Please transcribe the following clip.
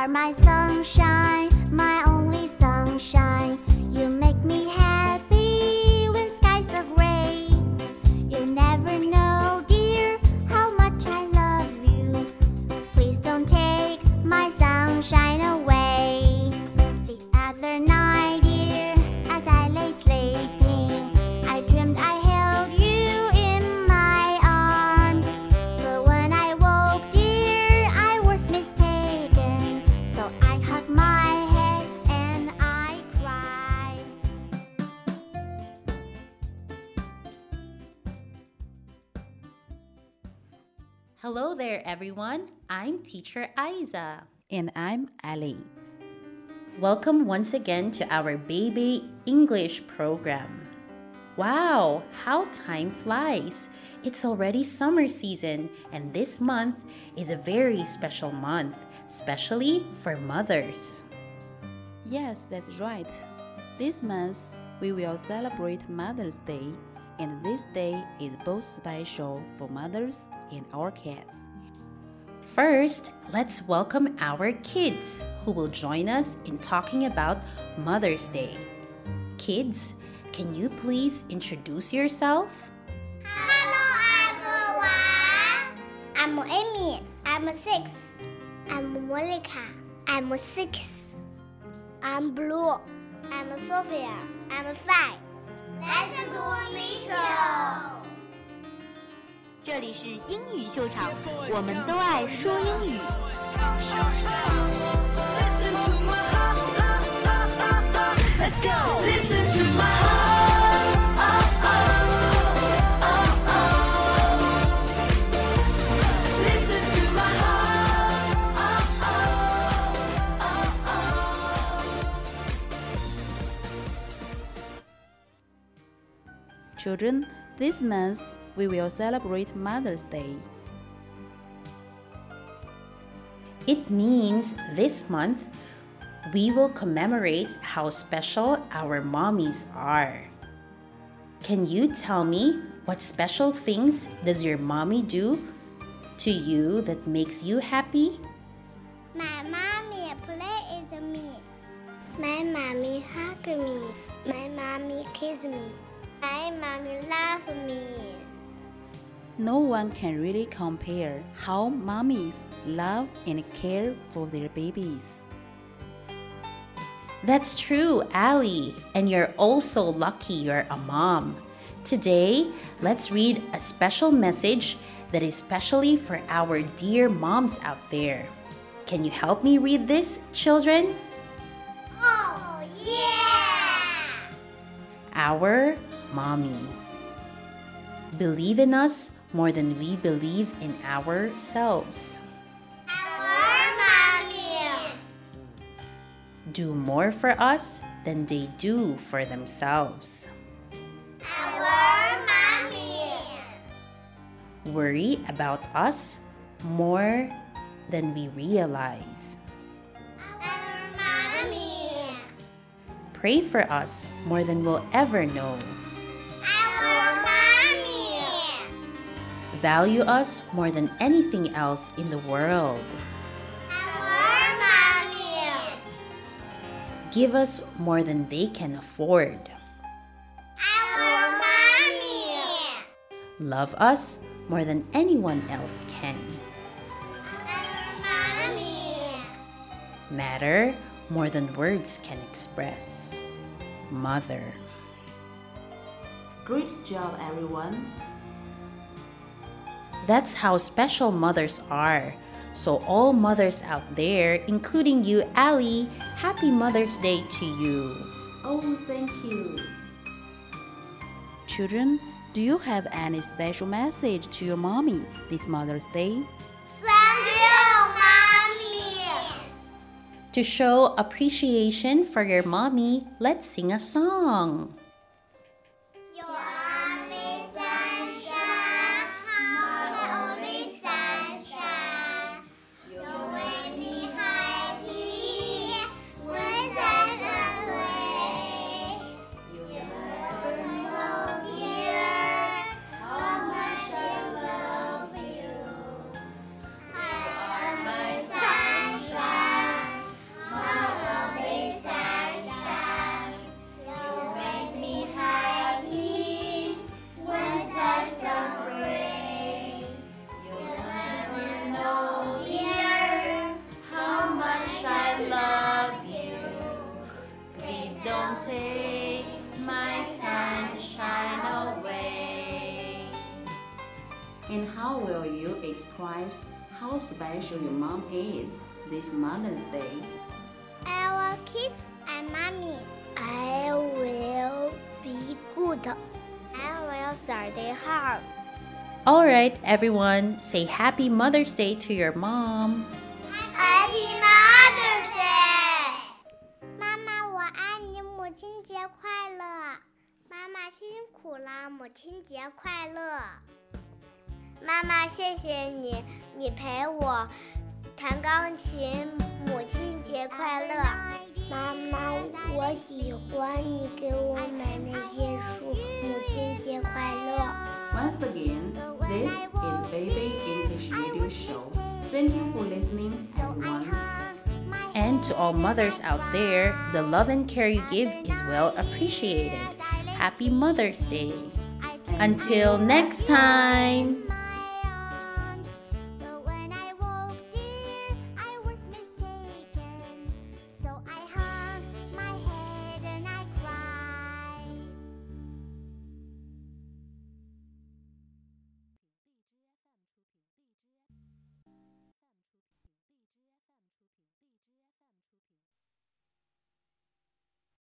are my sunshine, Hello there, everyone. I'm teacher Aiza. And I'm Ali. Welcome once again to our Baby English program. Wow, how time flies! It's already summer season, and this month is a very special month, especially for mothers. Yes, that's right. This month we will celebrate Mother's Day, and this day is both special for mothers and our kids. First, let's welcome our kids who will join us in talking about Mother's Day. Kids, can you please introduce yourself? Hello, everyone. I'm Amy. I'm six. I'm Monica. I'm six. I'm Blue. I'm Sophia. I'm five. Let's intro. 这里是英语秀场，我们都爱说英语。Children, this month we will celebrate Mother's Day. It means this month we will commemorate how special our mommies are. Can you tell me what special things does your mommy do to you that makes you happy? My mommy play with me. My mommy hug me. My mommy kiss me. My mommy love me. No one can really compare how mommies love and care for their babies. That's true, Ali. And you're also lucky you're a mom. Today, let's read a special message that is specially for our dear moms out there. Can you help me read this, children? Oh, yeah! Our mommy. Believe in us more than we believe in ourselves. Our mommy. Do more for us than they do for themselves. Our mommy. Worry about us more than we realize. Our mommy. Pray for us more than we'll ever know. Value us more than anything else in the world. Our mommy. Give us more than they can afford. Our mommy. Love us more than anyone else can. Our mommy. Matter more than words can express. Mother. Great job, everyone. That's how special mothers are. So, all mothers out there, including you, Ali, happy Mother's Day to you. Oh, thank you. Children, do you have any special message to your mommy this Mother's Day? Thank you, mommy. To show appreciation for your mommy, let's sing a song. take my sunshine away. And how will you express how special your mom is this Mother's Day? I will kiss my mommy. I will be good. I will study hard. All right, everyone, say happy Mother's Day to your mom. Happy Mother's 亲节快乐！妈妈辛苦了，母亲节快乐！妈妈，谢谢你，你陪我弹钢琴，母亲节快乐！妈妈，我喜欢你给我买那些书，母亲节快乐！Once again, this is Baby English Radio Show. Thank you for listening, everyone. And to all mothers out there, the love and care you give is well appreciated. Happy Mother's Day. Until next time.